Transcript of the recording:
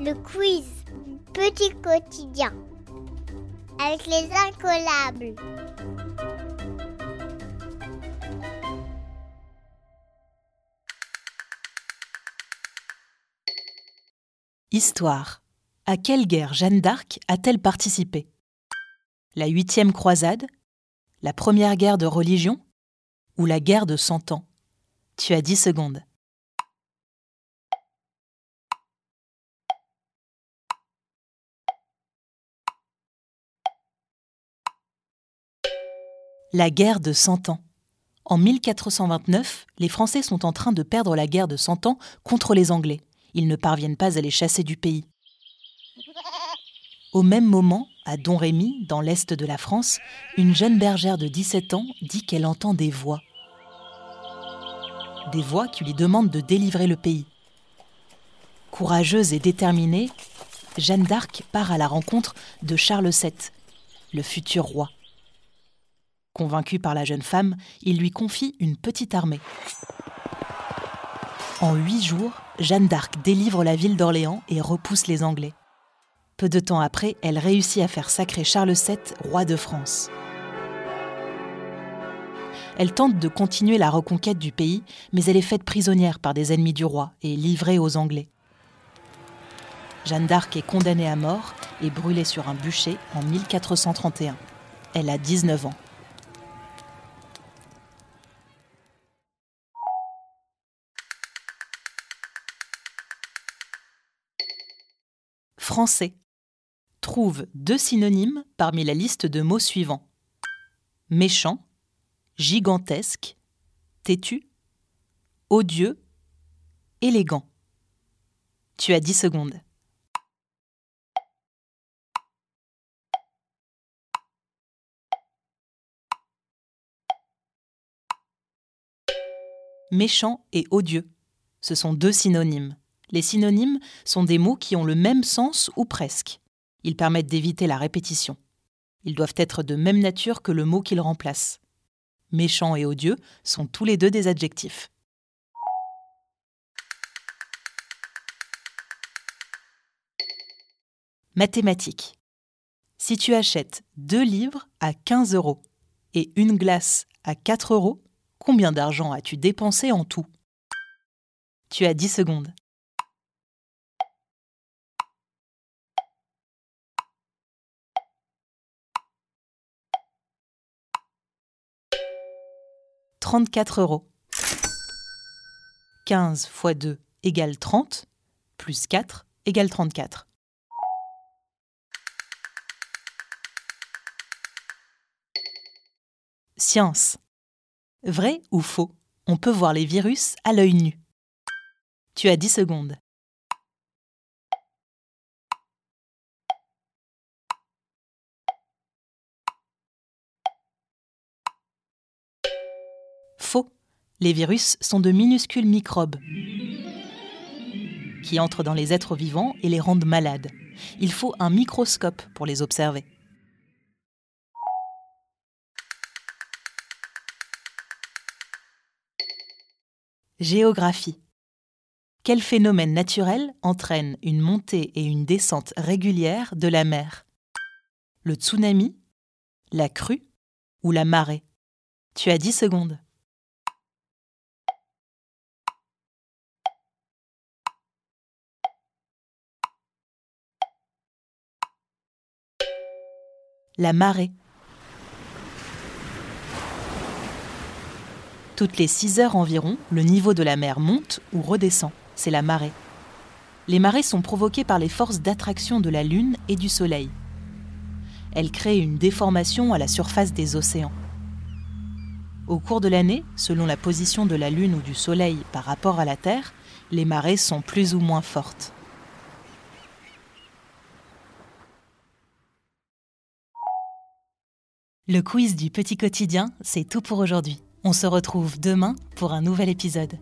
Le quiz Petit quotidien avec les incollables. Histoire. À quelle guerre Jeanne d'Arc a-t-elle participé? La huitième croisade? La première guerre de religion? Ou la guerre de Cent Ans? Tu as dix secondes. La guerre de Cent Ans. En 1429, les Français sont en train de perdre la guerre de Cent Ans contre les Anglais ils ne parviennent pas à les chasser du pays. Au même moment, à Domrémy, dans l'est de la France, une jeune bergère de 17 ans dit qu'elle entend des voix. Des voix qui lui demandent de délivrer le pays. Courageuse et déterminée, Jeanne d'Arc part à la rencontre de Charles VII, le futur roi. Convaincu par la jeune femme, il lui confie une petite armée. En huit jours, Jeanne d'Arc délivre la ville d'Orléans et repousse les Anglais. Peu de temps après, elle réussit à faire sacrer Charles VII roi de France. Elle tente de continuer la reconquête du pays, mais elle est faite prisonnière par des ennemis du roi et livrée aux Anglais. Jeanne d'Arc est condamnée à mort et brûlée sur un bûcher en 1431. Elle a 19 ans. Trouve deux synonymes parmi la liste de mots suivants. Méchant, gigantesque, têtu, odieux, élégant. Tu as 10 secondes. Méchant et odieux. Ce sont deux synonymes. Les synonymes sont des mots qui ont le même sens ou presque. Ils permettent d'éviter la répétition. Ils doivent être de même nature que le mot qu'ils remplacent. Méchant et odieux sont tous les deux des adjectifs. Mathématiques. Si tu achètes deux livres à 15 euros et une glace à 4 euros, combien d'argent as-tu dépensé en tout? Tu as 10 secondes. 34 euros. 15 fois 2 égale 30, plus 4 égale 34. Science. Vrai ou faux On peut voir les virus à l'œil nu. Tu as 10 secondes. Faux. Les virus sont de minuscules microbes qui entrent dans les êtres vivants et les rendent malades. Il faut un microscope pour les observer. Géographie. Quel phénomène naturel entraîne une montée et une descente régulière de la mer? Le tsunami La crue Ou la marée? Tu as 10 secondes. La marée. Toutes les 6 heures environ, le niveau de la mer monte ou redescend. C'est la marée. Les marées sont provoquées par les forces d'attraction de la Lune et du Soleil. Elles créent une déformation à la surface des océans. Au cours de l'année, selon la position de la Lune ou du Soleil par rapport à la Terre, les marées sont plus ou moins fortes. Le quiz du petit quotidien, c'est tout pour aujourd'hui. On se retrouve demain pour un nouvel épisode.